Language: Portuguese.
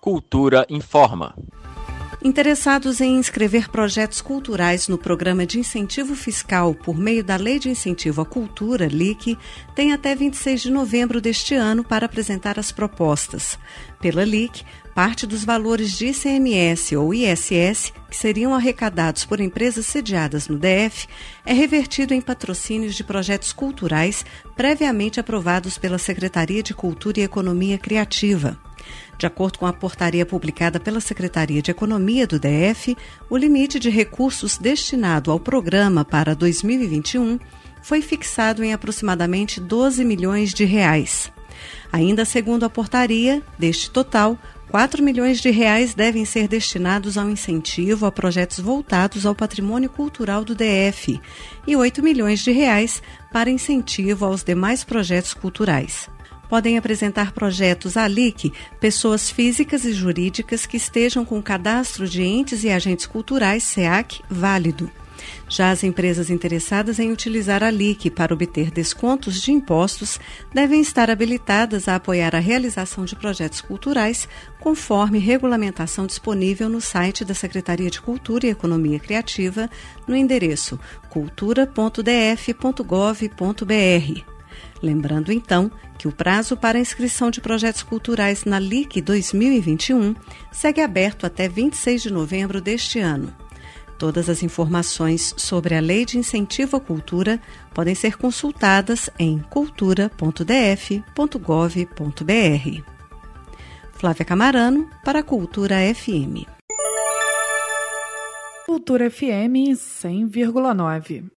Cultura informa. Interessados em inscrever projetos culturais no Programa de Incentivo Fiscal por meio da Lei de Incentivo à Cultura, LIC, têm até 26 de novembro deste ano para apresentar as propostas. Pela LIC, parte dos valores de ICMS ou ISS que seriam arrecadados por empresas sediadas no DF é revertido em patrocínios de projetos culturais previamente aprovados pela Secretaria de Cultura e Economia Criativa. De acordo com a portaria publicada pela Secretaria de Economia do DF, o limite de recursos destinado ao programa para 2021 foi fixado em aproximadamente 12 milhões de reais. Ainda segundo a portaria, deste total, 4 milhões de reais devem ser destinados ao incentivo a projetos voltados ao patrimônio cultural do DF e 8 milhões de reais para incentivo aos demais projetos culturais podem apresentar projetos à LIC pessoas físicas e jurídicas que estejam com cadastro de entes e agentes culturais SEAC válido. Já as empresas interessadas em utilizar a LIC para obter descontos de impostos devem estar habilitadas a apoiar a realização de projetos culturais, conforme regulamentação disponível no site da Secretaria de Cultura e Economia Criativa, no endereço cultura.df.gov.br. Lembrando então que o prazo para inscrição de projetos culturais na LIC 2021 segue aberto até 26 de novembro deste ano. Todas as informações sobre a Lei de Incentivo à Cultura podem ser consultadas em cultura.df.gov.br. Flávia Camarano, para a Cultura FM. Cultura FM 100,9.